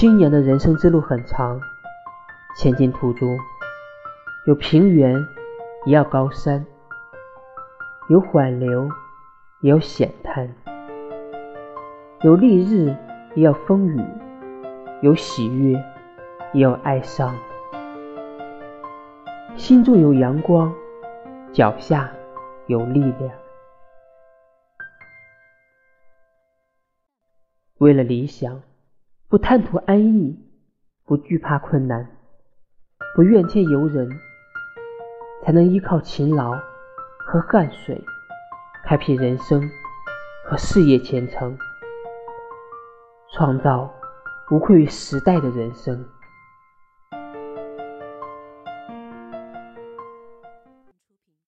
青年的人生之路很长，前进途中有平原，也要高山；有缓流，也有险滩；有丽日，也要风雨；有喜悦，也有哀伤。心中有阳光，脚下有力量。为了理想。不贪图安逸，不惧怕困难，不怨天尤人，才能依靠勤劳和汗水，开辟人生和事业前程，创造无愧于时代的人生。